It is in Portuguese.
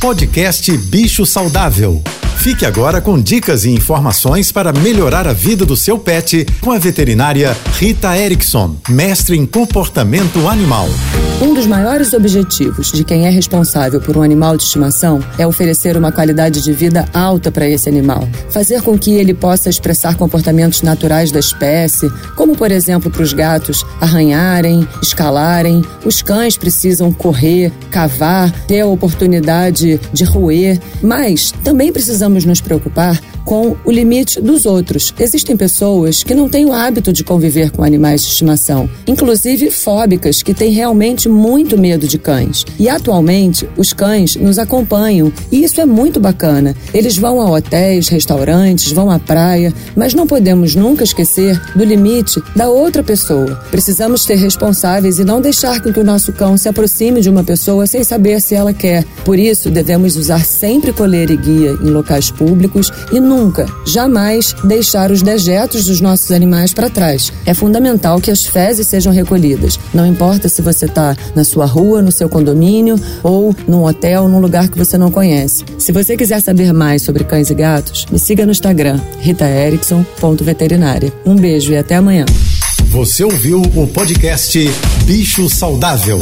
Podcast Bicho Saudável. Fique agora com dicas e informações para melhorar a vida do seu pet com a veterinária Rita Erickson, mestre em comportamento animal. Um dos maiores objetivos de quem é responsável por um animal de estimação é oferecer uma qualidade de vida alta para esse animal, fazer com que ele possa expressar comportamentos naturais da espécie, como por exemplo para os gatos arranharem, escalarem, os cães precisam correr, cavar, ter a oportunidade de roer, mas também precisamos precisamos nos preocupar com o limite dos outros. Existem pessoas que não têm o hábito de conviver com animais de estimação, inclusive fóbicas, que têm realmente muito medo de cães. E atualmente, os cães nos acompanham e isso é muito bacana. Eles vão a hotéis, restaurantes, vão à praia, mas não podemos nunca esquecer do limite da outra pessoa. Precisamos ser responsáveis e não deixar que o nosso cão se aproxime de uma pessoa sem saber se ela quer. Por isso, devemos usar sempre coleira e guia em locais públicos e nunca nunca, jamais deixar os dejetos dos nossos animais para trás. É fundamental que as fezes sejam recolhidas. Não importa se você está na sua rua, no seu condomínio ou num hotel, num lugar que você não conhece. Se você quiser saber mais sobre cães e gatos, me siga no Instagram, ritaerickson.veterinária. Um beijo e até amanhã. Você ouviu o podcast Bicho Saudável.